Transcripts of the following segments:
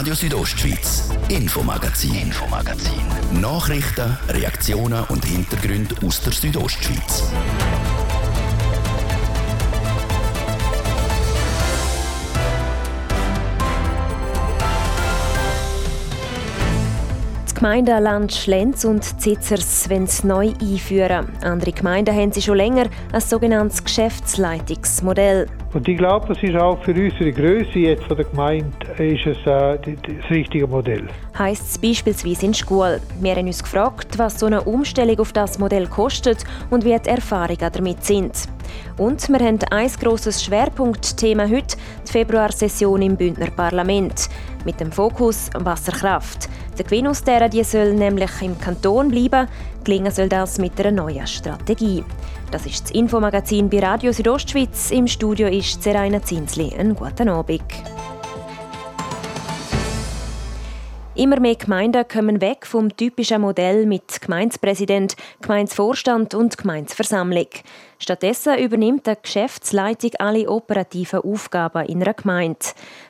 Radio Südostschweiz, Infomagazin, Infomagazin. Nachrichten, Reaktionen und Hintergründe aus der Südostschweiz. Die Gemeinden Land Schlenz und Zitzers wollen es neu einführen. Andere Gemeinden haben sie schon länger ein sogenanntes Geschäftsleitungsmodell. Und ich glaube, das ist auch für unsere Größe jetzt von der Gemeinde ist es, äh, das richtige Modell. Heißt es beispielsweise in Schule. Wir haben uns gefragt, was so eine Umstellung auf das Modell kostet und wie die Erfahrungen damit sind. Und wir haben ein grosses Schwerpunktthema heute, die Februarsession im Bündner Parlament. Mit dem Fokus Wasserkraft. Der Gewinn aus dieser die soll nämlich im Kanton bleiben. Gelingen soll das mit einer neuen Strategie. Das ist das Infomagazin bei Radio Südostschweiz. Im Studio ist Seraina Zinsli. Einen guten Abend. Immer mehr Gemeinden kommen weg vom typischen Modell mit Gemeindepräsident, Gemeindevorstand und Gemeindeversammlung. Stattdessen übernimmt die Geschäftsleitung alle operativen Aufgaben in einer Gemeinde.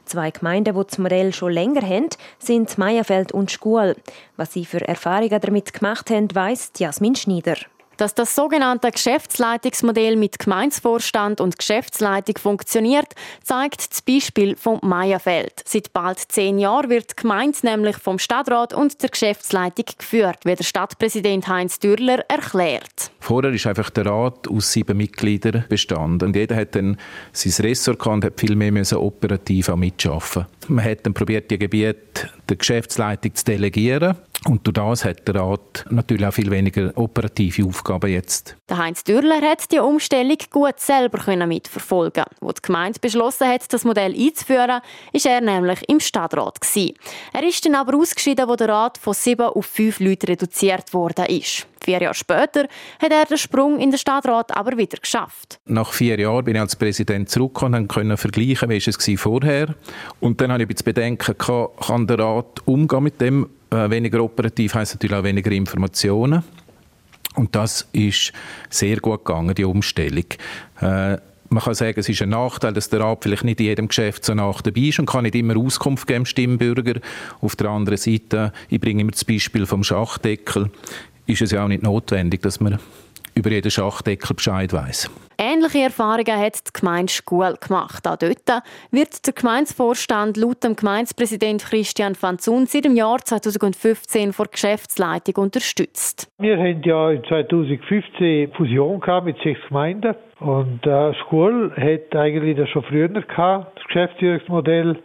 Zwei Gemeinden, die das Modell schon länger haben, sind Meierfeld und Schkuhl. Was sie für Erfahrungen damit gemacht haben, weiss Jasmin Schneider. Dass das sogenannte Geschäftsleitungsmodell mit Gemeinsvorstand und Geschäftsleitung funktioniert, zeigt das Beispiel vom Meierfeld. Seit bald zehn Jahren wird die Gemeinde nämlich vom Stadtrat und der Geschäftsleitung geführt, wie der Stadtpräsident Heinz Dürler erklärt. Vorher ist einfach der Rat aus sieben Mitgliedern bestanden und jeder hat dann sein Ressort und hat viel mehr müssen operativ mitschaffen. Man hat dann probiert, die Gebiete der Geschäftsleitung zu delegieren und durch das hat der Rat natürlich auch viel weniger operative Aufgaben jetzt. Der Heinz Dürler hat die Umstellung gut selber mitverfolgen. Wo die Gemeinde beschlossen hat, das Modell einzuführen, ist er nämlich im Stadtrat. Er ist dann aber ausgeschieden, wo der Rat von sieben auf fünf Leute reduziert worden ist. Vier Jahre später hat er den Sprung in den Stadtrat aber wieder geschafft. Nach vier Jahren bin ich als Präsident zurückgekommen und konnte vergleichen, wie es vorher Und dann habe ich zu bedenken, kann der Rat umgehen mit dem? Äh, weniger operativ heisst natürlich auch weniger Informationen. Und das ist sehr gut gegangen, die Umstellung. Äh, man kann sagen, es ist ein Nachteil, dass der Rat vielleicht nicht in jedem Geschäft so nach dabei ist und kann nicht immer Auskunft geben, Stimmbürger. Auf der anderen Seite, ich bringe immer das Beispiel vom Schachdeckel ist es ja auch nicht notwendig, dass man über jeden Schachdeckel Bescheid weiß. Ähnliche Erfahrungen hat die Gemeinde Schule gemacht. Auch dort wird der Gemeindevorstand laut dem Gemeindepräsident Christian van Zun seit dem Jahr 2015 vor Geschäftsleitung unterstützt. Wir haben ja 2015 Fusion mit sechs Gemeinden und äh, Schule hat eigentlich das schon früher gehabt, das Geschäftsführungsmodell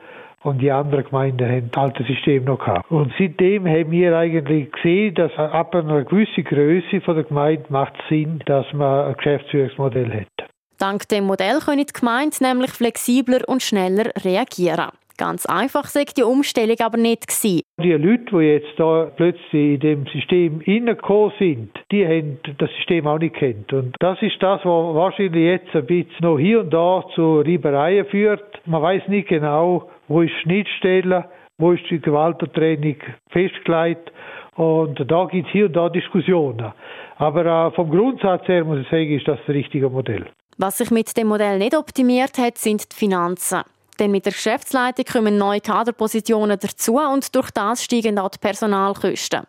und die anderen Gemeinden haben das alte System noch gehabt. Und seitdem haben wir eigentlich gesehen, dass ab einer gewissen Größe von der Gemeinde macht Sinn, dass man ein Geschäftsführungsmodell hat. Dank dem Modell können die Gemeinden nämlich flexibler und schneller reagieren. Ganz einfach sagt die Umstellung aber nicht gewesen. Die Leute, die jetzt da plötzlich in dem System hineingekommen sind, die haben das System auch nicht kennt. Und das ist das, was wahrscheinlich jetzt ein bisschen noch hier und da zu Reibereien führt. Man weiß nicht genau, wo ist Schnittstelle, wo ist die Gewaltentraining festgelegt. Und da gibt es hier und da Diskussionen. Aber äh, vom Grundsatz her muss ich sagen, ist das das richtige Modell. Was sich mit dem Modell nicht optimiert hat, sind die Finanzen. Denn mit der Geschäftsleitung kommen neue Kaderpositionen dazu und durch das steigen auch die Personalkosten.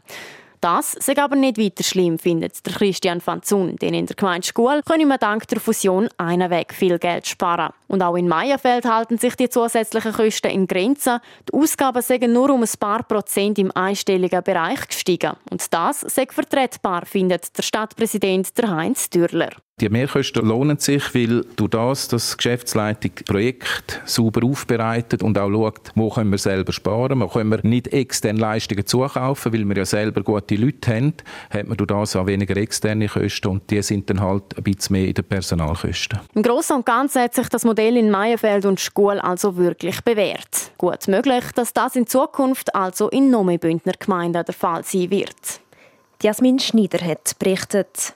Das sei aber nicht weiter schlimm, findet der Christian van Zun, denn in der Gemeinde Schule können wir dank der Fusion einen Weg viel Geld sparen. Und auch in Meierfeld halten sich die zusätzlichen Kosten in Grenzen. Die Ausgaben sind nur um ein paar Prozent im einstelligen Bereich gestiegen. Und das sei vertretbar, findet der Stadtpräsident Heinz Dürler. Die Mehrkosten lohnen sich, weil durch das, dass die Geschäftsleitung Projekt sauber aufbereitet und auch schaut, wo können wir selber sparen. Wo können wir nicht externe Leistungen zukaufen, weil wir ja selber gute Leute haben, hat man durch das auch weniger externe Kosten und die sind dann halt ein bisschen mehr in den Personalkosten. Im Großen und Ganzen hat sich das Modell in Meierfeld und Schkuhl also wirklich bewährt. Gut möglich, dass das in Zukunft also in noch mehr Bündner Gemeinden der Fall sein wird. Jasmin Schneider hat berichtet.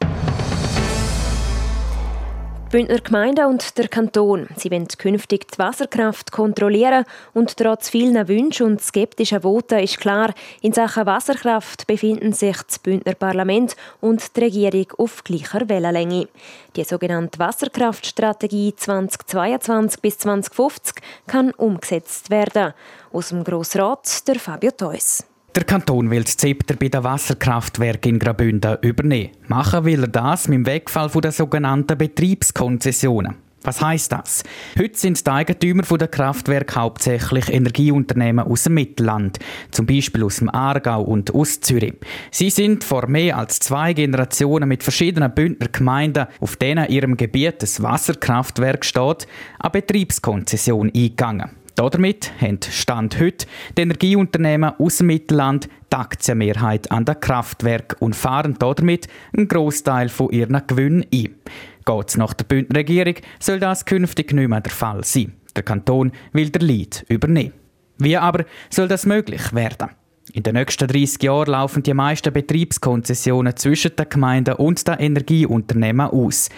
Bündner Gemeinde und der Kanton. Sie wollen künftig die Wasserkraft kontrollieren und trotz vielen Wünschen und skeptischen Voten ist klar, in Sachen Wasserkraft befinden sich das Bündner Parlament und die Regierung auf gleicher Wellenlänge. Die sogenannte Wasserkraftstrategie 2022 bis 2050 kann umgesetzt werden. Aus dem Grossrat der Fabio Theus. Der Kanton will das Zepter bei den Wasserkraftwerken in Graubünden übernehmen. Machen will er das mit dem Wegfall der sogenannten Betriebskonzessionen. Was heißt das? Heute sind die Eigentümer der Kraftwerke hauptsächlich Energieunternehmen aus dem Mittelland, zum Beispiel aus dem Aargau und aus Zürich. Sie sind vor mehr als zwei Generationen mit verschiedenen Bündner Gemeinden, auf denen ihrem Gebiet das Wasserkraftwerk steht, eine Betriebskonzession eingegangen. Damit haben Stand heute die Energieunternehmen aus dem Mittelland die Aktienmehrheit an den Kraftwerk und fahren damit einen Großteil von ihren Gewinnen ein. Geht es nach der Bündner Regierung, soll das künftig nicht mehr der Fall sein. Der Kanton will der Lead übernehmen. Wie aber soll das möglich werden? In den nächsten 30 Jahren laufen die meisten Betriebskonzessionen zwischen den Gemeinden und den Energieunternehmen aus.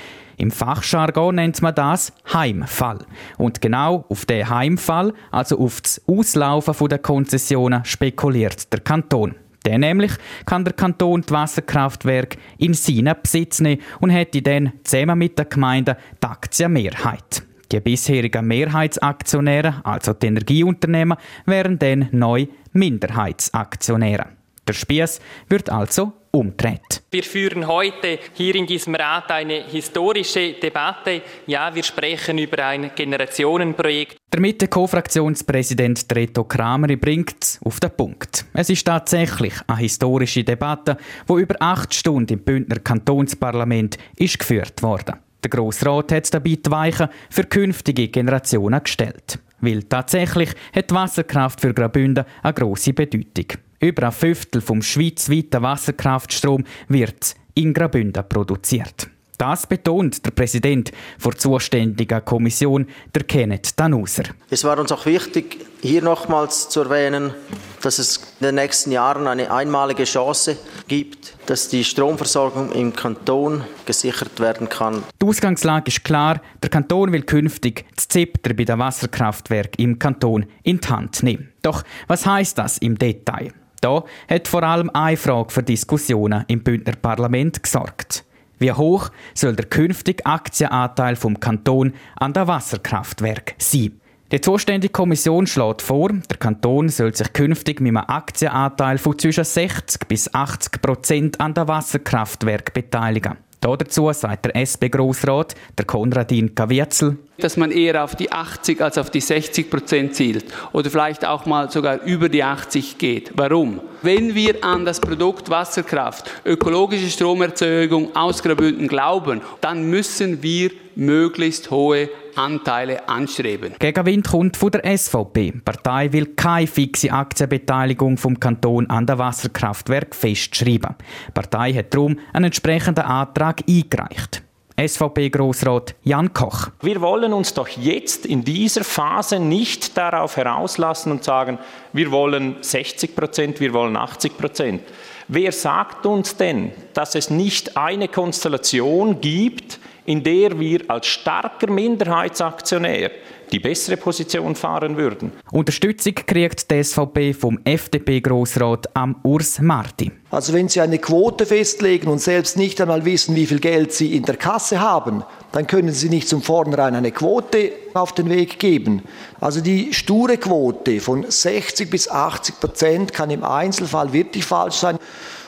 Im Fachjargon nennt man das Heimfall. Und genau auf den Heimfall, also auf das Auslaufen der Konzessionen, spekuliert der Kanton. Der nämlich kann der Kanton die Wasserkraftwerke in seinen Besitz nehmen und hätte dann zusammen mit der Gemeinde die Aktienmehrheit. Die bisherigen Mehrheitsaktionäre, also die Energieunternehmen, wären dann neu Minderheitsaktionäre. Der Spieß wird also umdreht. Wir führen heute hier in diesem Rat eine historische Debatte. Ja, wir sprechen über ein Generationenprojekt. Der Mitte-Co-Fraktionspräsident Reto Kramer bringt es auf den Punkt. Es ist tatsächlich eine historische Debatte, wo über acht Stunden im Bündner Kantonsparlament ist geführt worden. Der Grossrat hat dabei die Weichen für künftige Generationen gestellt. Weil tatsächlich hat die Wasserkraft für Graubünden eine grosse Bedeutung. Über ein Fünftel vom schweizweiten Wasserkraftstrom wird in Graubünden produziert. Das betont der Präsident der zuständigen Kommission, der Kenneth Danuser. Es war uns auch wichtig, hier nochmals zu erwähnen, dass es in den nächsten Jahren eine einmalige Chance gibt, dass die Stromversorgung im Kanton gesichert werden kann. Die Ausgangslage ist klar. Der Kanton will künftig das Zepter bei den Wasserkraftwerken im Kanton in die Hand nehmen. Doch was heißt das im Detail? Da hat vor allem eine Frage für Diskussionen im Bündner Parlament gesorgt. Wie hoch soll der künftige Aktienanteil vom Kanton an der Wasserkraftwerk sein? Die zuständige Kommission schlägt vor, der Kanton soll sich künftig mit einem Aktienanteil von zwischen 60 bis 80 Prozent an der Wasserkraftwerk beteiligen. Dazu sagt der SP-Grossrat, der Konradin Kavierzel, dass man eher auf die 80 als auf die 60 Prozent zielt oder vielleicht auch mal sogar über die 80 geht. Warum? Wenn wir an das Produkt Wasserkraft, ökologische Stromerzeugung aus Graubünden glauben, dann müssen wir möglichst hohe Anteile anstreben. Gegenwind kommt von der SVP. Die Partei will keine fixe Aktienbeteiligung vom Kanton an der Wasserkraftwerk festschreiben. Die Partei hat darum einen entsprechenden Antrag eingereicht. SVP-Grossrat Jan Koch. Wir wollen uns doch jetzt in dieser Phase nicht darauf herauslassen und sagen, wir wollen 60 Prozent, wir wollen 80 Prozent. Wer sagt uns denn, dass es nicht eine Konstellation gibt, in der wir als starker Minderheitsaktionär die bessere Position fahren würden. Unterstützung kriegt die SVP vom FDP-Grossrat am Urs Marti. Also wenn Sie eine Quote festlegen und selbst nicht einmal wissen, wie viel Geld Sie in der Kasse haben, dann können Sie nicht zum Vornherein eine Quote auf den Weg geben. Also die sture Quote von 60 bis 80 Prozent kann im Einzelfall wirklich falsch sein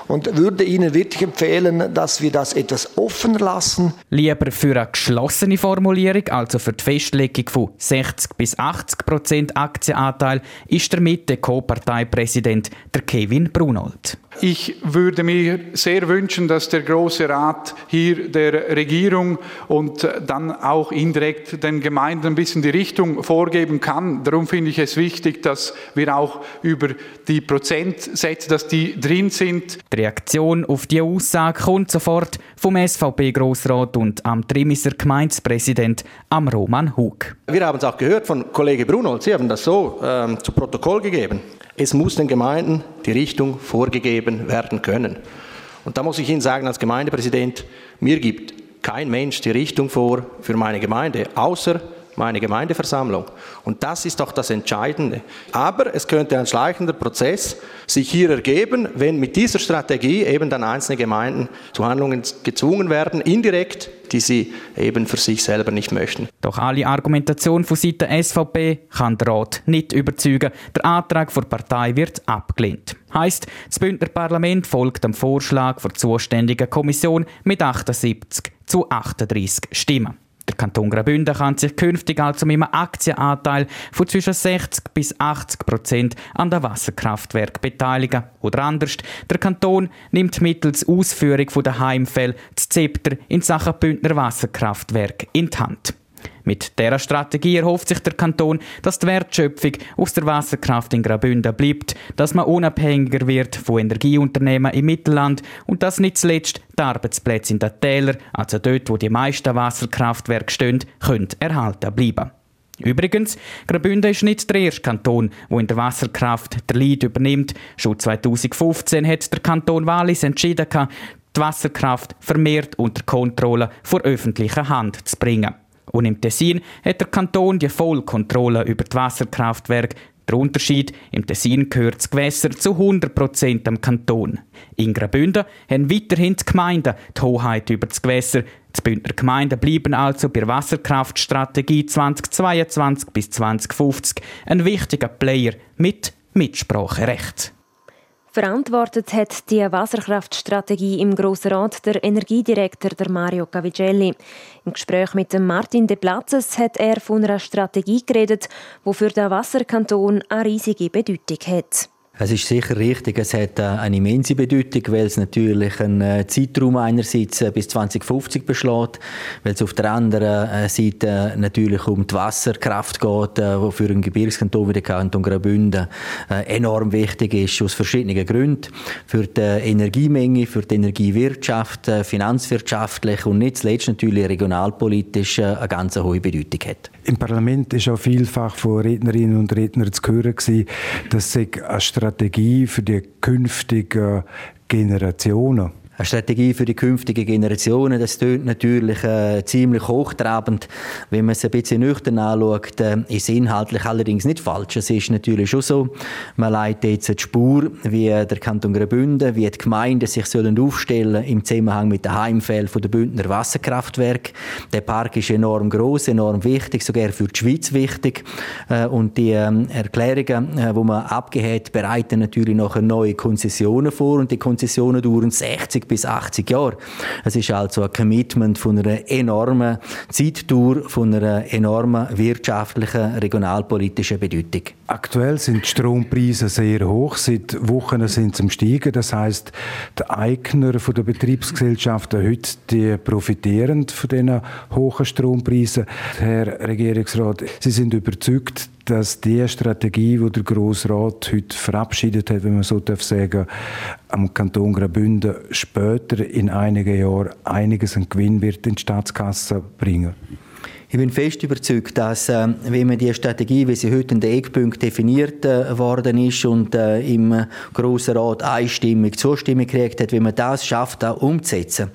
und würde Ihnen wirklich empfehlen, dass wir das etwas offener lassen. Lieber für eine geschlossene Formulierung, also für die Festlegung von 60 bis 80 Prozent Aktienanteil, ist der Mitte-Co-Parteipräsident Kevin Brunold. Ich würde mir sehr wünschen, dass der Große Rat hier der Regierung und dann auch indirekt den Gemeinden ein bisschen die Richtung vorgeben kann. Darum finde ich es wichtig, dass wir auch über die Prozentsätze, dass die drin sind. Die Reaktion auf die Aussage kommt sofort vom SVP-Grossrat und am Trimiser Gemeindepräsident am Roman Hug. Wir haben es auch gehört von Kollege Bruno. Sie haben das so ähm, zu Protokoll gegeben. Es muss den Gemeinden die Richtung vorgegeben werden können. Und da muss ich Ihnen sagen, als Gemeindepräsident, mir gibt kein Mensch die Richtung vor für meine Gemeinde, außer meine Gemeindeversammlung. Und das ist doch das Entscheidende. Aber es könnte ein schleichender Prozess sich hier ergeben, wenn mit dieser Strategie eben dann einzelne Gemeinden zu Handlungen gezwungen werden, indirekt, die sie eben für sich selber nicht möchten. Doch alle Argumentation von Seiten SVP kann der Rat nicht überzeugen. Der Antrag der Partei wird abgelehnt. Heißt, das Bündner Parlament folgt dem Vorschlag der zuständigen Kommission mit 78 zu 38 Stimmen. Der Kanton Graubünden kann sich künftig also mit einem Aktienanteil von zwischen 60 bis 80 Prozent an der Wasserkraftwerk beteiligen. Oder anders, der Kanton nimmt mittels Ausführung der Heimfälle das Zepter in Sachen Bündner Wasserkraftwerk in die Hand. Mit dieser Strategie erhofft sich der Kanton, dass die Wertschöpfung aus der Wasserkraft in Graubünden bleibt, dass man unabhängiger wird von Energieunternehmen im Mittelland und dass nicht zuletzt die Arbeitsplätze in den Tälern, also dort, wo die meisten Wasserkraftwerke stehen, können erhalten bleiben. Übrigens, Graubünden ist nicht der erste Kanton, wo in der Wasserkraft der Lead übernimmt. Schon 2015 hat der Kanton Wallis entschieden, die Wasserkraft vermehrt unter Kontrolle vor öffentlicher Hand zu bringen. Und im Tessin hat der Kanton die Vollkontrolle über die Wasserkraftwerke. Der Unterschied, im Tessin gehört das Gewässer zu 100% am Kanton. In Graubünden haben weiterhin die Gemeinden die Hoheit über das Gewässer. Die Bündner Gemeinden bleiben also bei der Wasserkraftstrategie 2022 bis 2050 ein wichtiger Player mit Mitspracherecht. Verantwortet hat die Wasserkraftstrategie im Grossen Rat der Energiedirektor der Mario Cavigelli. Im Gespräch mit Martin De Platzes hat er von einer Strategie geredet, die für den Wasserkanton eine riesige Bedeutung hat. Es ist sicher richtig, es hat äh, eine immense Bedeutung, weil es natürlich einen äh, Zeitraum einerseits äh, bis 2050 beschlägt, weil es auf der anderen Seite natürlich um die Wasserkraft geht, die für einen Gebirgskanton wie den Kanton Graubünden enorm wichtig ist, aus verschiedenen Gründen. Für die Energiemenge, für die Energiewirtschaft, finanzwirtschaftlich und nicht zuletzt natürlich regionalpolitisch eine ganz hohe Bedeutung hat. Im Parlament ist auch vielfach von Rednerinnen und Rednern zu hören, dass eine Strategie für die künftigen Generationen eine Strategie für die künftigen Generationen, das tönt natürlich äh, ziemlich hochtrabend. Wenn man es ein bisschen nüchtern anschaut, äh, ist inhaltlich allerdings nicht falsch. Es ist natürlich schon so, man leitet jetzt die Spur, wie der Kanton Graubünden, wie die Gemeinden sich sollen aufstellen im Zusammenhang mit den Heimfällen der Bündner Wasserkraftwerke. Der Park ist enorm groß, enorm wichtig, sogar für die Schweiz wichtig. Äh, und die ähm, Erklärungen, äh, wo man abgehört, bereiten natürlich noch neue Konzessionen vor und die Konzessionen dauern 60 70 bis 80 Jahre. Es ist also ein Commitment von einer enormen Zeitdauer, von einer enormen wirtschaftlichen, regionalpolitischen Bedeutung. Aktuell sind die Strompreise sehr hoch. Seit Wochen sind sie am Steigen. Das heißt, die Eigner der Betriebsgesellschaften heute die profitieren von diesen hohen Strompreisen. Herr Regierungsrat, Sie sind überzeugt, dass die Strategie, die der Grossrat heute verabschiedet hat, wenn man so darf sagen, am Kanton Graubünden später in einigen Jahren einiges an Gewinn wird in die Staatskasse bringen. Ich bin fest überzeugt, dass äh, wenn man die Strategie, wie sie heute in den Eckpunkten definiert äh, worden ist und äh, im Grossen Rat einstimmig Zustimmung gekriegt hat, wenn man das schafft, auch umzusetzen,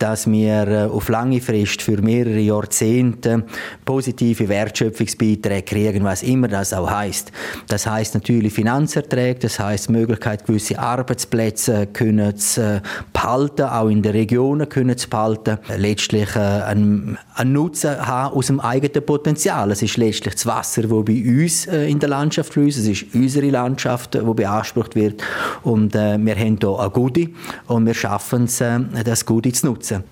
dass wir äh, auf lange Frist für mehrere Jahrzehnte positive Wertschöpfungsbeiträge kriegen, was immer das auch heißt. Das heißt natürlich Finanzerträge, das heißt Möglichkeit, gewisse Arbeitsplätze können zu behalten, auch in den Regionen können zu behalten, letztlich äh, einen, einen Nutzen haben aus dem eigenen Potenzial. Es ist letztlich das Wasser, das bei uns äh, in der Landschaft fließt. Es ist unsere Landschaft, die beansprucht wird. Und äh, wir haben hier ein Gute und wir schaffen es, äh, das Gute zu nutzen.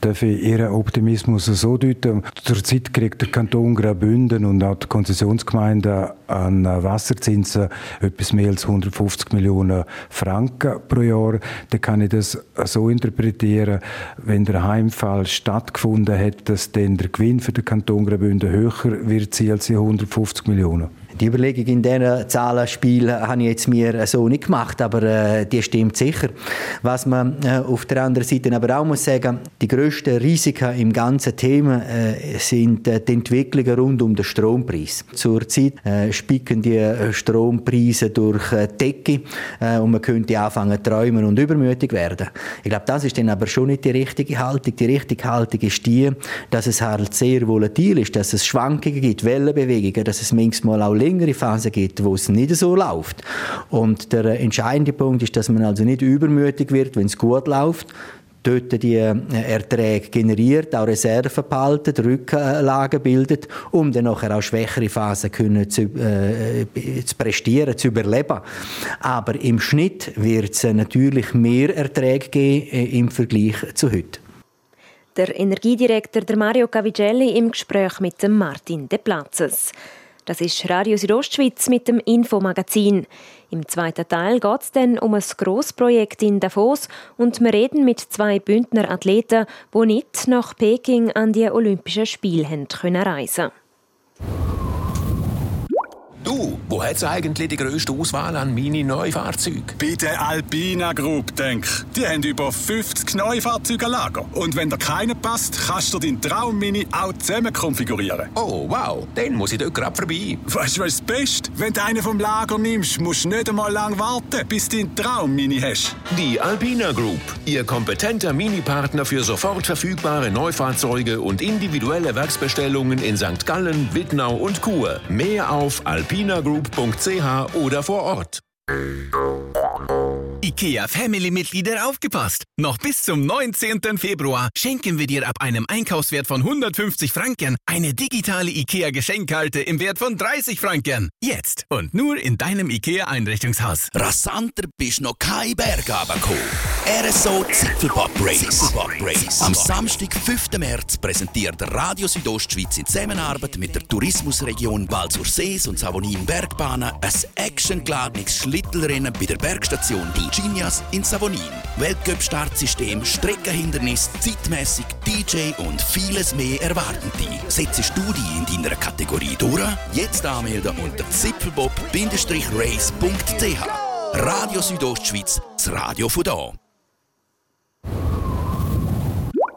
Darf ich Ihren Optimismus so deuten? Zurzeit kriegt der Kanton Graubünden und auch die Konzessionsgemeinde an Wasserzinsen etwas mehr als 150 Millionen Franken pro Jahr. Dann kann ich das so interpretieren, wenn der Heimfall stattgefunden hat, dass dann der Gewinn für den Kanton Graubünden höher wird sie als die 150 Millionen. Die Überlegung in diesen Zahlenspiel habe ich jetzt mir so nicht gemacht, aber äh, die stimmt sicher. Was man äh, auf der anderen Seite aber auch muss sagen, die grössten Risiken im ganzen Thema äh, sind äh, die Entwicklungen rund um den Strompreis. Zurzeit äh, spicken die äh, Strompreise durch äh, Decke und man könnte anfangen träumen und übermütig werden. Ich glaube, das ist dann aber schon nicht die richtige Haltung. Die richtige Haltung ist die, dass es halt sehr volatil ist, dass es Schwankungen gibt, Wellenbewegungen, dass es manchmal auch längere Phasen gibt, wo es nicht so läuft. Und der entscheidende Punkt ist, dass man also nicht übermütig wird, wenn es gut läuft, dort die äh, Erträge generiert, auch Reserven behalten, Rücklagen bildet, um dann nachher auch schwächere Phasen können zu, äh, zu prestieren, zu überleben. Aber im Schnitt wird es natürlich mehr Erträge geben äh, im Vergleich zu heute. Der Energiedirektor der Mario Cavigelli im Gespräch mit dem Martin De Platzes. Das ist Radio Südostschweiz mit dem Infomagazin. Im zweiten Teil geht es dann um ein Grossprojekt in Davos und wir reden mit zwei Bündner Athleten, die nicht nach Peking an die Olympischen Spiele reisen können. Wo hat's eigentlich die grösste Auswahl an Mini-Neufahrzeugen? Bei der Alpina Group, denk. Die haben über 50 Neufahrzeuge Lager. Und wenn dir keiner passt, kannst du deinen Traum-Mini auch zusammen konfigurieren. Oh, wow. Dann muss ich dort gerade vorbei. Weißt du, was das Beste? Wenn du einen vom Lager nimmst, musst du nicht einmal lang warten, bis du deinen Traum-Mini hast. Die Alpina Group. Ihr kompetenter Mini-Partner für sofort verfügbare Neufahrzeuge und individuelle Werksbestellungen in St. Gallen, Wittnau und Chur. Mehr auf alpina alpinagroup.ch oder vor Ort. IKEA Family-Mitglieder aufgepasst! Noch bis zum 19. Februar schenken wir dir ab einem Einkaufswert von 150 Franken eine digitale IKEA-Geschenkkarte im Wert von 30 Franken. Jetzt und nur in deinem IKEA-Einrichtungshaus. Rasanter bist noch kein Berg runtergekommen. RSO Zipfelbob Race. Race. Am Samstag, 5. März, präsentiert Radio Südostschweiz in Zusammenarbeit mit der Tourismusregion Val sur Sees und Savonin Bergbahnen ein actiongeladenes Schlittelrennen bei der Bergstation Die Genias in Savonin. Weltcup-Startsystem, Streckenhindernis, zeitmäßig DJ und vieles mehr erwarten dich. Setzt du dich in deiner Kategorie durch? Jetzt anmelden unter zipfelbob-race.ch. Radio Südostschweiz, das Radio von da.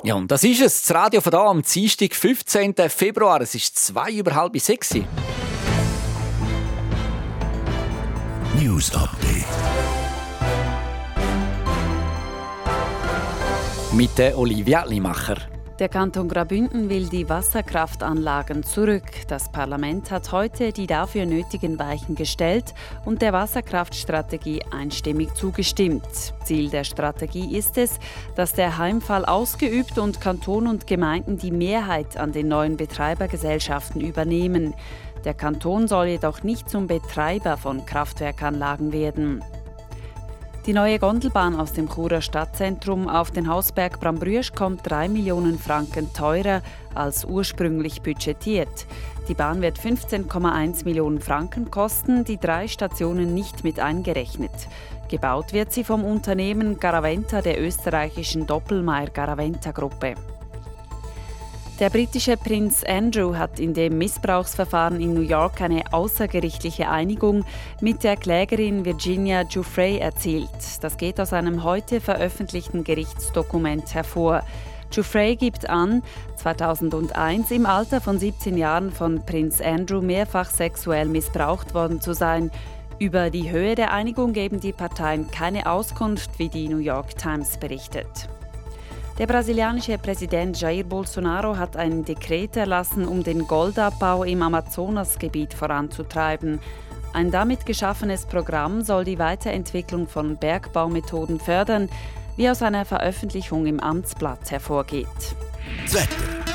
Ja, und das ist es, das Radio von da am Dienstag, 15. Februar. Es ist zwei über halb sechs. News Update. Mit der Olivia Limacher. Der Kanton Graubünden will die Wasserkraftanlagen zurück. Das Parlament hat heute die dafür nötigen Weichen gestellt und der Wasserkraftstrategie einstimmig zugestimmt. Ziel der Strategie ist es, dass der Heimfall ausgeübt und Kanton und Gemeinden die Mehrheit an den neuen Betreibergesellschaften übernehmen. Der Kanton soll jedoch nicht zum Betreiber von Kraftwerkanlagen werden. Die neue Gondelbahn aus dem Churer Stadtzentrum auf den Hausberg Brambrüsch kommt 3 Millionen Franken teurer als ursprünglich budgetiert. Die Bahn wird 15,1 Millionen Franken kosten, die drei Stationen nicht mit eingerechnet. Gebaut wird sie vom Unternehmen Garaventa der österreichischen Doppelmayr-Garaventa-Gruppe. Der britische Prinz Andrew hat in dem Missbrauchsverfahren in New York eine außergerichtliche Einigung mit der Klägerin Virginia Giuffre erzielt. Das geht aus einem heute veröffentlichten Gerichtsdokument hervor. Giuffre gibt an, 2001 im Alter von 17 Jahren von Prinz Andrew mehrfach sexuell missbraucht worden zu sein. Über die Höhe der Einigung geben die Parteien keine Auskunft, wie die New York Times berichtet. Der brasilianische Präsident Jair Bolsonaro hat ein Dekret erlassen, um den Goldabbau im Amazonasgebiet voranzutreiben. Ein damit geschaffenes Programm soll die Weiterentwicklung von Bergbaumethoden fördern, wie aus einer Veröffentlichung im Amtsblatt hervorgeht. Wetter.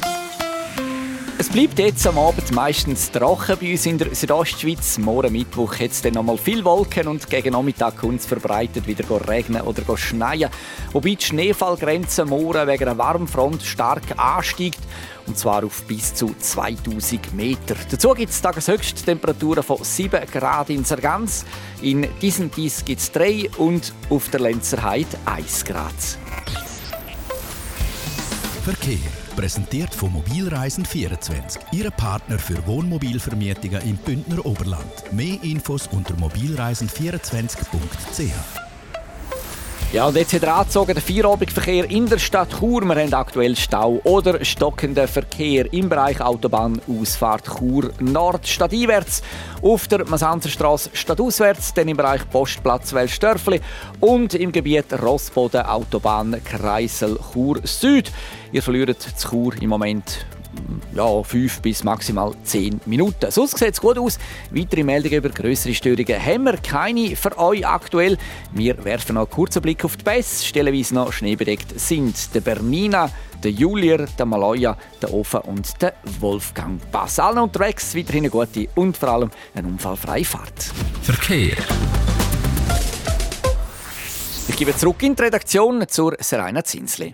bleibt jetzt am Abend meistens trocken bei uns in der Südostschweiz. Morgen Mittwoch hat es dann nochmal viel Wolken und gegen Nachmittag kommt es verbreitet wieder regnen oder schneien. Wobei die Schneefallgrenze morgen wegen einer Warmfront stark ansteigt und zwar auf bis zu 2000 Meter. Dazu gibt es Tageshöchsttemperaturen von 7 Grad in Sargans, in Disentis gibt es 3 und auf der Lenzerheide 1 Grad. Verkehr. Präsentiert von Mobilreisen24, Ihrem Partner für Wohnmobilvermietungen im Bündner Oberland. Mehr Infos unter mobilreisen24.ch. Ja, und jetzt hat er angezogen, der Feierabendverkehr in der Stadt Chur. Wir haben aktuell Stau oder stockenden Verkehr im Bereich Autobahnausfahrt Chur Nord stadteinwärts, auf der Masanzerstraße stadtauswärts, dann im Bereich Postplatz Welsdörfli und im Gebiet Rossboden Autobahn Kreisel Chur Süd. Ihr verliert zu Chur im Moment ja, fünf bis maximal zehn Minuten. Sonst sieht es gut aus. Weitere Meldungen über größere Störungen haben wir keine für euch aktuell. Wir werfen noch einen kurzen Blick auf die Bässe. Stellenweise noch schneebedeckt sind der Bernina, der Julier, der Maloja, der Ofen und der Wolfgang Bass. Allen unterwegs weiterhin eine gute und vor allem eine unfallfreie Fahrt. Verkehr. Ich gebe zurück in die Redaktion zur Serena Zinsli.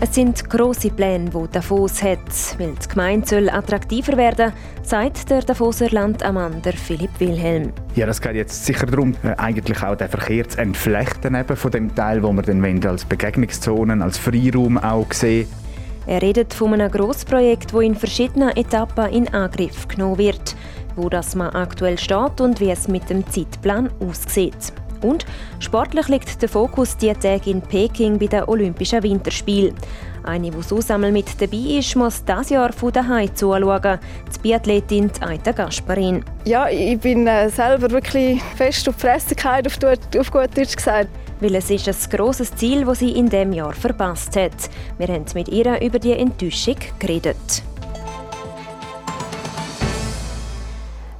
Es sind grosse Pläne, die Davos hat. Weil die Gemeinde soll attraktiver werden sagt der Davoser Landammann Philipp Wilhelm. Ja, das geht jetzt sicher darum, äh, eigentlich auch den Verkehr zu entflechten eben von dem Teil, wo wir dann als Begegnungszonen, als Freiraum auch sehen. Er redet von einem Grossprojekt, das in verschiedenen Etappen in Angriff genommen wird, wo das man aktuell steht und wie es mit dem Zeitplan aussieht. Und sportlich liegt der Fokus diese Tage in Peking bei den Olympischen Winterspielen. Eine, die so mit dabei ist, muss dieses Jahr von daheim zuschauen. Die Biathletin Aita Gasparin. Ja, ich bin äh, selber wirklich fest auf die Fresse auf, auf gut Deutsch gesagt. Weil es ist ein grosses Ziel, das sie in diesem Jahr verpasst hat. Wir haben mit ihr über die Enttäuschung geredet.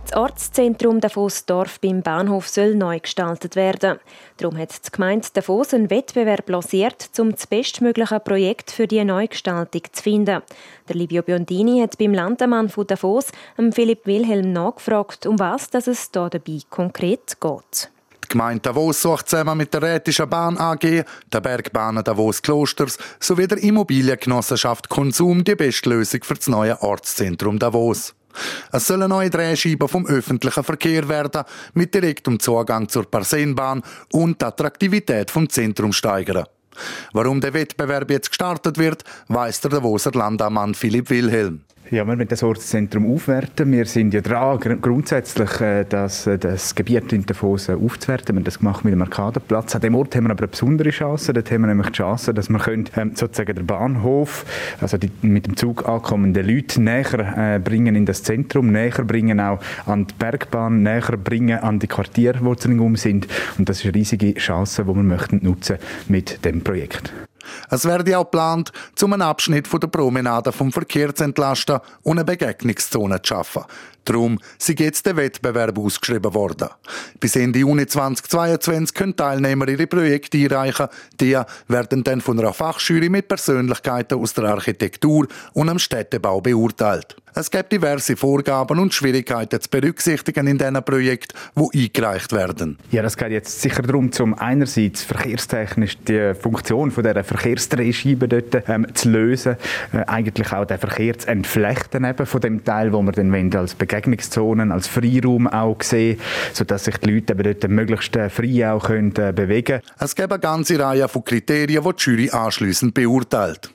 Das Ortszentrum Davos-Dorf beim Bahnhof soll neu gestaltet werden. Darum hat die Gemeinde Davos einen Wettbewerb lanciert, um das bestmögliche Projekt für die Neugestaltung zu finden. Der Livio Biondini hat beim Landammann von Davos, Philipp Wilhelm, nachgefragt, um was es hier dabei konkret geht. Die Gemeinde Davos sucht zusammen mit der Rätischen Bahn AG, der Bergbahnen Davos Klosters sowie der Immobiliengenossenschaft Konsum die beste Lösung für das neue Ortszentrum Davos. Es soll eine neue Drehscheibe vom öffentlichen Verkehr werden, mit direktem Zugang zur Parsenbahn und die Attraktivität vom Zentrum steigern. Warum der Wettbewerb jetzt gestartet wird, weiss der Davoser Landammann Philipp Wilhelm. Ja, wir müssen das Ortszentrum aufwerten. Wir sind ja dran, grundsätzlich äh, das, äh, das Gebiet in Davos aufzuwerten. Wir haben das gemacht mit dem Arkadenplatz. An dem Ort haben wir aber eine besondere Chance. Dort haben wir nämlich die Chance, dass wir können, ähm, sozusagen den Bahnhof, also die mit dem Zug ankommenden Leute näher äh, bringen in das Zentrum, näher bringen auch an die Bergbahn, näher bringen an die Quartiere, die ringsum sind. Und das ist eine riesige Chance, die wir möchten nutzen mit dem Projekt. Es werde auch geplant, um einen Abschnitt der Promenade vom Verkehr zu entlasten und eine Begegnungszone zu schaffen. Darum sind jetzt der Wettbewerb ausgeschrieben worden. Bis Ende Juni 2022 können Teilnehmer ihre Projekte einreichen. Die werden dann von einer Fachjury mit Persönlichkeiten aus der Architektur und dem Städtebau beurteilt. Es gibt diverse Vorgaben und Schwierigkeiten zu berücksichtigen in diesen Projekten, die eingereicht werden. Ja, das geht jetzt sicher darum, zum einerseits verkehrstechnisch die Funktion von dieser Verkehrsdrehscheibe dort ähm, zu lösen, äh, eigentlich auch den Verkehr zu entflechten eben von dem Teil, wo wir dann als Begegnungszonen, als Freiraum auch sehen, sodass sich die Leute dort möglichst frei auch können, äh, bewegen können. Es gibt eine ganze Reihe von Kriterien, die die Jury anschliessend beurteilt.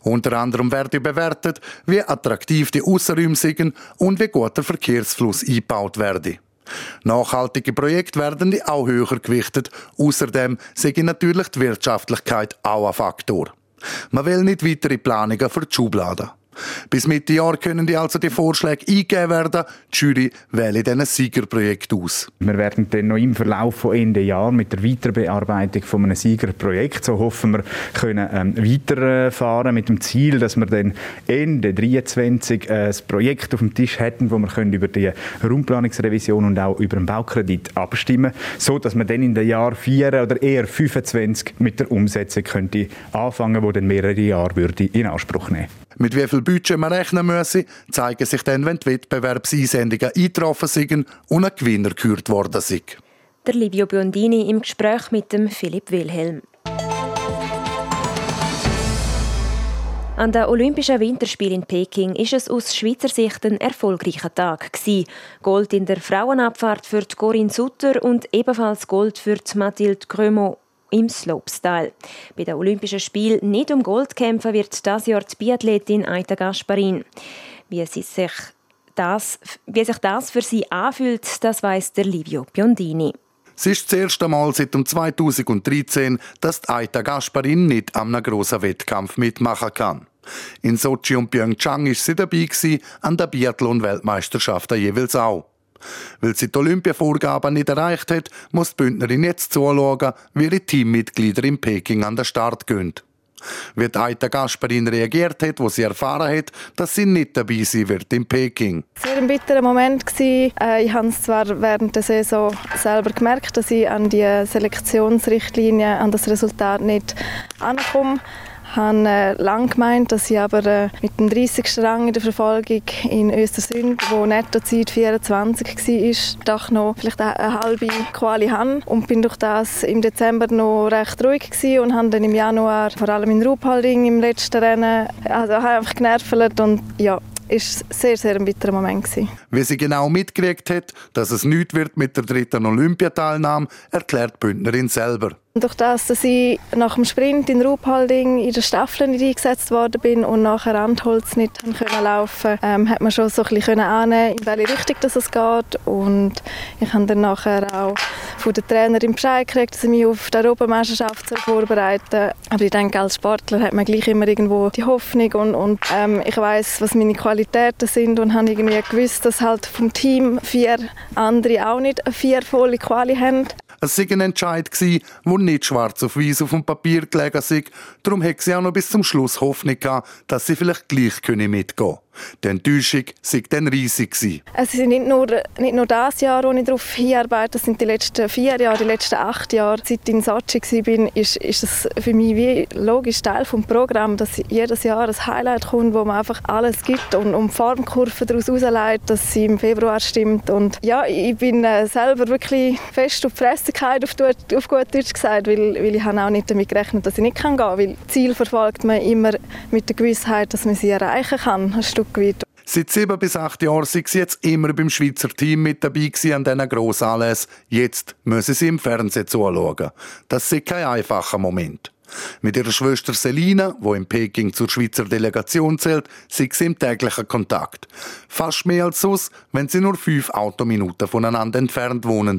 Unter anderem wird bewertet, wie attraktiv die Aussenräume sind und wie gut der Verkehrsfluss eingebaut werde. Nachhaltige Projekte werden auch höher gewichtet. Außerdem sei natürlich die Wirtschaftlichkeit auch ein Faktor. Man will nicht weitere Planungen für die Schublade. Bis Mitte Jahr können die also die Vorschläge eingegeben werden. Die Jury wähle dann ein Siegerprojekt aus. Wir werden dann noch im Verlauf von Ende Jahr mit der Weiterbearbeitung von einem Siegerprojekt, so hoffen wir, können ähm, weiterfahren mit dem Ziel, dass wir dann Ende 2023 äh, das Projekt auf dem Tisch hätten, wo wir können über die Raumplanungsrevision und auch über den Baukredit abstimmen, so dass wir dann in den Jahr 4 oder eher 25 mit der Umsetzung könnte anfangen, wo dann mehrere Jahre würde in Anspruch nehmen. Mit wie viel Budget man rechnen müsse, zeigen sich dann, wenn die Wettbewerbseinsendungen eingetroffen sind und ein Gewinner gekürt worden sind. Der Livio Biondini im Gespräch mit dem Philipp Wilhelm. An den Olympischen Winterspielen in Peking ist es aus Schweizer Sicht ein erfolgreicher Tag gewesen. Gold in der Frauenabfahrt für Corinne Sutter und ebenfalls Gold für Mathilde Grömo im Slopestyle. Bei den Olympischen Spielen nicht um Gold kämpfen wird das Jahr die Biathletin Aita Gasparin. Wie, sie sich das, wie sich das für sie anfühlt, das weiß der Livio Biondini. Es ist das erste Mal seit 2013, dass die Aita Gasparin nicht an einem grossen Wettkampf mitmachen kann. In Sochi und Pyeongchang ist sie dabei an der Biathlon-Weltmeisterschaft jeweils auch. Weil sie die Olympiavorgaben nicht erreicht hat, muss die Bündnerin jetzt zuschauen, wie ihre Teammitglieder in Peking an den Start gehen. Wie die Aita Gasparin reagiert hat, wo sie erfahren hat, dass sie nicht dabei sein wird in Peking. Sehr ein bitterer Moment. Äh, ich habe es zwar während der Saison selber gemerkt, dass ich an die Selektionsrichtlinie, an das Resultat nicht ankomme habe äh, lange gemeint, dass ich aber äh, mit dem 30. Rang in der Verfolgung in Östersund, wo Nettozeit 24 war, doch noch vielleicht eine, halbe Quali habe und bin durch das im Dezember noch recht ruhig gewesen und habe dann im Januar vor allem in Ruhpolding im letzten Rennen also einfach genervt und ja, ist sehr, sehr ein bitterer Moment gewesen. Wie sie genau mitgekriegt hat, dass es nichts wird mit der dritten Olympiateilnahme, erklärt die Bündnerin selber. Durch das, dass ich nach dem Sprint in Ruhpolding in der Staffel nicht eingesetzt worden bin und nachher Randholz nicht können laufen ähm, hat man schon so ein bisschen annehmen in welche Richtung es geht. Und ich habe dann nachher auch von der Trainerin Bescheid gekriegt, dass ich mich auf die Europameisterschaft vorbereiten Aber ich denke, als Sportler hat man gleich immer irgendwo die Hoffnung und, und ähm, ich weiß, was meine Qualitäten sind und habe irgendwie gewusst, dass halt vom Team vier andere auch nicht vier volle Quali haben. Es war ein Entscheid, der nicht schwarz auf weiß auf dem Papier gelegen ist. Darum hat sie auch noch bis zum Schluss Hoffnung dass sie vielleicht gleich mitgehen können. Die Enttäuschung war dann riesig. Es ist nicht nur, nicht nur das Jahr, wo ich darauf hinarbeite, das sind die letzten vier Jahre, die letzten acht Jahre. Seit ich in Sochi war, ist, ist es für mich wie logisch Teil des Programms, dass jedes Jahr ein Highlight kommt, wo man einfach alles gibt und um Formkurve daraus herausleitet, dass sie im Februar stimmt. Und ja, ich bin äh, selber wirklich fest auf die Fresse auf, auf gut Deutsch gesagt, weil, weil ich habe auch nicht damit gerechnet, dass ich nicht gehen kann. Weil Ziel verfolgt man immer mit der Gewissheit, dass man sie erreichen kann, ein Stück weit. Seit sieben bis acht Jahren sind sie jetzt immer beim Schweizer Team mit dabei an diesen Grossanlässen. Jetzt müssen sie im Fernsehen zuschauen. Das ist kein einfacher Moment. Mit ihrer Schwester Selina, wo in Peking zur Schweizer Delegation zählt, sind sie im täglichen Kontakt. Fast mehr als sonst, wenn sie nur fünf Autominuten voneinander entfernt wohnen.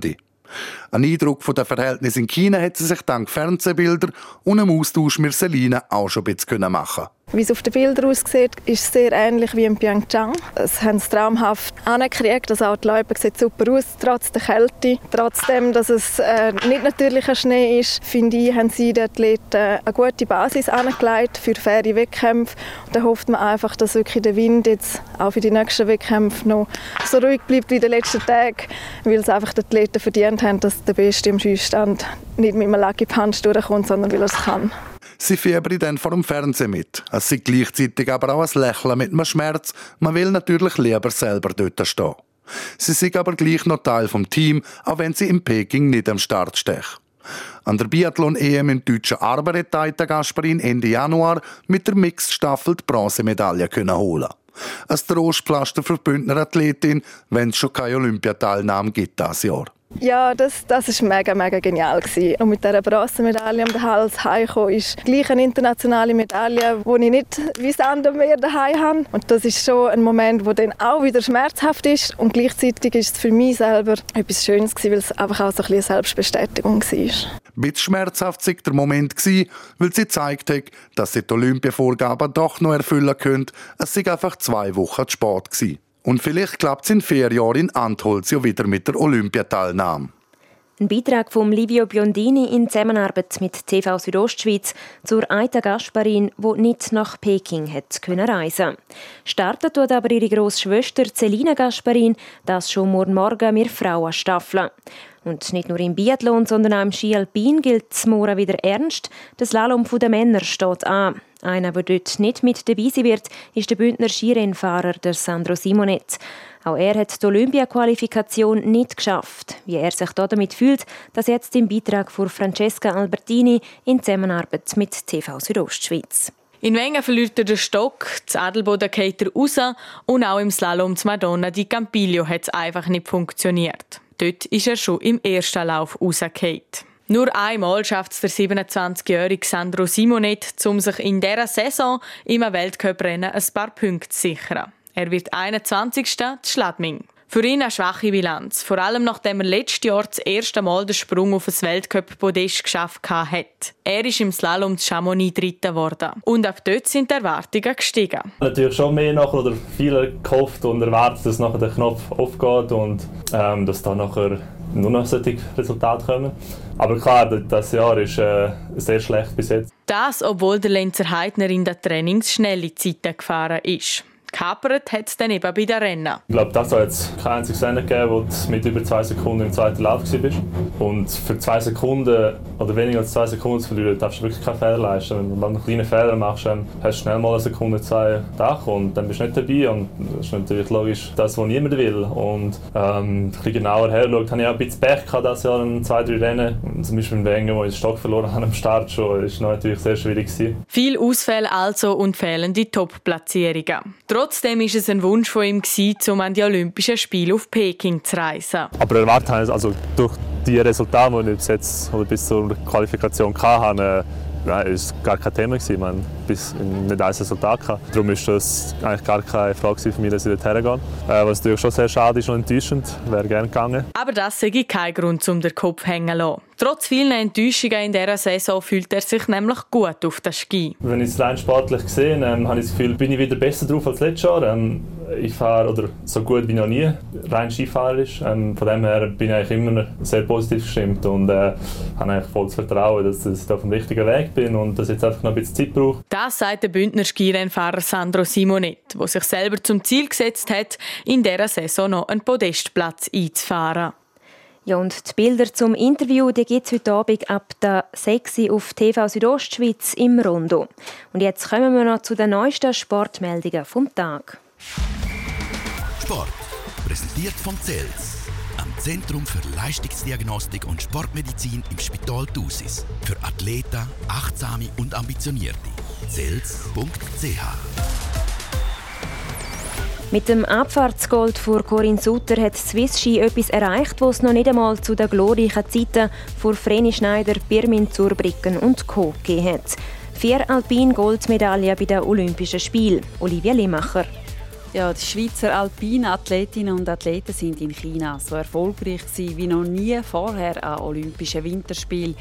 Ein Eindruck von den Verhältnissen in China hat sie sich dank Fernsehbilder und einem Austausch mit Selina auch schon ein bisschen machen wie es auf den Bildern aussieht, ist es sehr ähnlich wie in Pyeongchang. Es haben es traumhaft angekriegt, also auch die Leute sehen super aus, trotz der Kälte. Trotzdem, dass es äh, nicht natürlicher Schnee ist, finde ich, haben sie den Athleten eine gute Basis angelegt für faire Wettkämpfe. Und da hofft man einfach, dass wirklich der Wind jetzt auch für die nächsten Wettkämpfe noch so ruhig bleibt wie in den letzten Tagen, weil es einfach die Athleten verdient haben, dass der Beste im Schießstand nicht mit einem Lucky Punch durchkommt, sondern weil er es kann. Sie fiebern dann vor dem Fernsehen mit. Es sind gleichzeitig aber auch ein Lächeln mit einem Schmerz. Man will natürlich lieber selber dort stehen. Sie sind aber gleich noch Teil vom Team, auch wenn sie in Peking nicht am Start stehen. An der Biathlon-EM im deutschen Arber hat Gasparin Ende Januar mit der Mixed-Staffel die Bronzemedaille holen. Ein Trostpflaster für die Bündner Athletin, wenn es schon keine Olympiateilnahme gibt dieses Jahr. Ja, das, das mega, mega genial gewesen. Und mit dieser Bronzemedaille um den Hals heimkommen, ist gleich eine internationale Medaille, die ich nicht wie Sand mehr daheim habe. Und das ist schon ein Moment, der dann auch wieder schmerzhaft ist und gleichzeitig ist es für mich selber etwas Schönes gewesen, weil es einfach auch so ein bisschen Selbstbestätigung war. Ein bisschen schmerzhaft war der Moment, gewesen, weil sie gezeigt hat, dass sie die Olympiavorgaben doch noch erfüllen können. Es waren einfach zwei Wochen zu spät gewesen. Und vielleicht klappt es in vier Jahren in Antholz ja wieder mit der Olympiateilnahme. Ein Beitrag von Livio Biondini in Zusammenarbeit mit TV Südostschweiz zur Aita Gasparin, wo nicht nach Peking hat können reisen. Startet tut aber ihre Großschwester Celina Gasparin, das schon morgen Morgen mit Frauenstaffel. Und nicht nur im Biathlon, sondern auch im Ski Alpin gilt es morgen wieder ernst. Das Slalom der Männer steht an. Einer, der dort nicht mit dabei sein wird, ist der Bündner Skirennfahrer der Sandro Simonet. Auch er hat die Olympia-Qualifikation nicht geschafft. Wie er sich damit fühlt, das jetzt im Beitrag von Francesca Albertini in Zusammenarbeit mit TV Südostschweiz. In Wengen verliert er den Stock, das Adelboden geht er raus und auch im Slalom zu Madonna di Campiglio hat es einfach nicht funktioniert. Dort ist er schon im ersten Lauf rausgefallen. Nur einmal schafft es der 27-jährige Sandro Simonet, um sich in dieser Saison im Weltcuprennen ein paar Punkte zu sichern. Er wird 21. zu Schladming. Für ihn eine schwache Bilanz, vor allem nachdem er letztes Jahr das erste Mal den Sprung auf das Weltcup-Podest geschafft hat. Er ist im Slalom zu Chamonix Dritter geworden. Und ab dort sind die Erwartungen gestiegen. Natürlich schon mehr nachher oder viele gehofft und erwartet, dass nachher der Knopf aufgeht und ähm, dass da nachher nur noch solche Resultate kommen. Aber klar, das Jahr ist äh, sehr schlecht bis jetzt. Das, obwohl der Lenzer Heidner in der Trainings schnelle Zeiten gefahren ist. Kapert hat es dann eben bei den Rennen. Ich glaube, das hat jetzt kein einziges Rennen gegeben, wo du mit über zwei Sekunden im zweiten Lauf warst. Und für zwei Sekunden oder weniger als zwei Sekunden zu verlieren, darfst du wirklich keinen Fehler leisten. Wenn du einen kleinen Fehler machst, dann hast du schnell mal eine Sekunde, zwei Dach und dann bist du nicht dabei. Und das ist natürlich logisch das, was niemand will. Und ähm, ein bisschen genauer her schaut, habe ich auch ein bisschen Pech gehabt, das Jahr in zwei, drei Rennen. Zum Beispiel in Wengen, wo ich den Stock verloren habe am Start schon, ist natürlich sehr schwierig gewesen. Viel Ausfälle also und fehlende Top-Platzierungen. Trotzdem war es ein Wunsch von ihm, um an die Olympischen Spiele auf Peking zu reisen. Aber erwartet also durch die Resultate, die ich bis jetzt oder bis zur Qualifikation hatte, ja, ist gar kein Thema gewesen. Ich meine, bis nicht ein Resultat gehabt. Darum ist das eigentlich gar keine Frage für mich, dass ich dorthin gehe. Äh, was natürlich schon sehr schade ist und enttäuschend. Wäre gerne gegangen. Aber das sei kein Grund, um den Kopf hängen zu lassen. Trotz vielen Enttäuschungen in dieser Saison fühlt er sich nämlich gut auf den Ski. Wenn ich es rein sportlich sehe, ähm, habe ich das Gefühl, bin ich wieder besser drauf als letztes Jahr. Ähm, ich fahre oder so gut wie noch nie rein Skifahrerisch. Ähm, von dem her bin ich eigentlich immer sehr positiv gestimmt und äh, habe eigentlich volles Vertrauen, dass, ich auf dem richtigen Weg bin und dass ich jetzt einfach noch ein bisschen Zeit brauche. Das sagt der Bündner Skirennfahrer Sandro Simonet, der sich selber zum Ziel gesetzt hat, in dieser Saison noch einen Podestplatz einzufahren. Ja, und die Bilder zum Interview gibt es heute Abend ab der 6 auf TV Südostschweiz im Rondo. Und jetzt kommen wir noch zu den neuesten Sportmeldungen vom Tag. Sport, präsentiert von CELS, am Zentrum für Leistungsdiagnostik und Sportmedizin im Spital Thusis. Für Athleten, Achtsame und Ambitionierte. CELS.ch mit dem Abfahrtsgold vor Corinne Sutter hat Swiss Ski etwas erreicht, was es noch nicht einmal zu den glorreichen Zeiten vor Vreni Schneider, Birmin Zurbrücken und Co. gegeben hat. Vier Alpin-Goldmedaillen bei den Olympischen Spielen. Olivia Limacher. Ja, die Schweizer Alpinathletinnen und Athleten sind in China so erfolgreich wie noch nie vorher an Olympischen Winterspielen.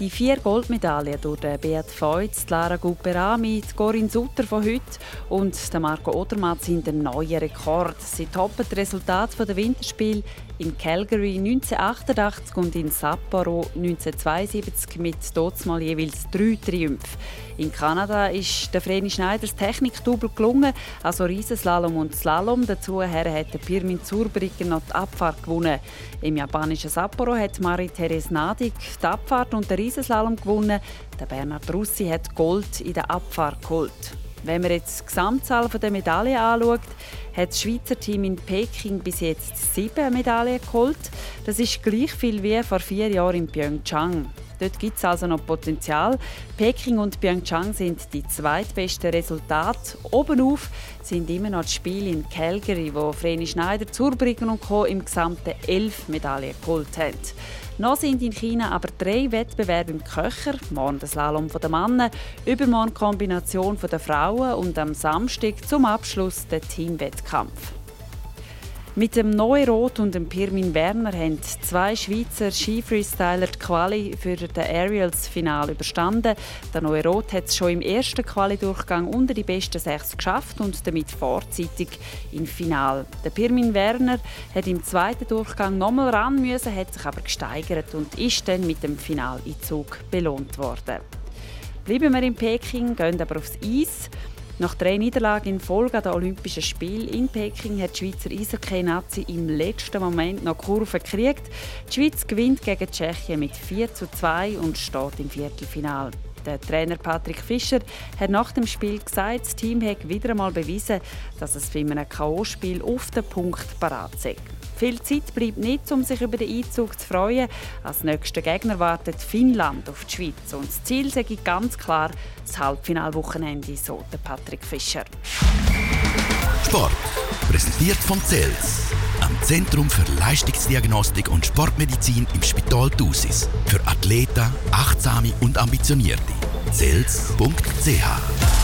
Die vier Goldmedaillen durch Beat Feutz, Lara Guperami, Corinne Sutter von heute und Marco Odermatt sind ein neuer Rekord. Sie toppen das Resultat der Winterspiele in Calgary 1988 und in Sapporo 1972 mit mal jeweils drei Triumphen. In Kanada ist der Vreni Schneiders Technik-Double gelungen, also Riesenslalom und Slalom. Dazu hat der Pirmin Zurbriggen noch die Abfahrt gewonnen. Im japanischen Sapporo hat Marie-Therese Nadig die Abfahrt und den Riesenslalom gewonnen. Der Bernhard Russi hat Gold in der Abfahrt geholt. Wenn man jetzt die Gesamtzahl der Medaillen anschaut, hat das Schweizer Team in Peking bis jetzt sieben Medaillen geholt. Das ist gleich viel wie vor vier Jahren in Pyeongchang. Dort gibt es also noch Potenzial. Peking und Pyeongchang sind die zweitbesten Resultate. Oben auf sind immer noch die Spiele in Calgary, wo Vreni Schneider, Zurbriggen und Co. im gesamten elf Medaillen geholt haben. Noch sind in China aber drei Wettbewerbe im Köcher. Morgen das Slalom der Männer, übermorgen die Kombination der Frauen und am Samstag zum Abschluss der Teamwettkampf. Mit dem Neurot und dem Pirmin Werner haben zwei Schweizer Skifreestyler die Quali für das Aerials-Final überstanden. Der Neurot hat es schon im ersten Quali-Durchgang unter die besten sechs geschafft und damit vorzeitig im Final. Der Pirmin Werner hat im zweiten Durchgang nochmal ran müssen, hat sich aber gesteigert und ist dann mit dem Finaleinzug belohnt worden. Bleiben wir in Peking, gehen aber aufs Eis. Nach drei Niederlagen in Folge an den Olympischen Spielen in Peking hat die Schweizer Eishockey-Nazi im letzten Moment noch Kurve gekriegt. Die Schweiz gewinnt gegen Tschechien mit 4 zu 2 und steht im Viertelfinal. Der Trainer Patrick Fischer hat nach dem Spiel gesagt, das Team hat wieder einmal bewiesen, dass es für ein K.O.-Spiel auf den Punkt parat ist. Viel Zeit bleibt nicht, um sich über den Einzug zu freuen. Als nächster Gegner wartet Finnland auf die Schweiz. Und das Ziel sei ganz klar das Halbfinalwochenende, so der Patrick Fischer. Sport. Präsentiert von CELS. Am Zentrum für Leistungsdiagnostik und Sportmedizin im Spital Thusis. Für Athleten, Achtsame und Ambitionierte. CELS.ch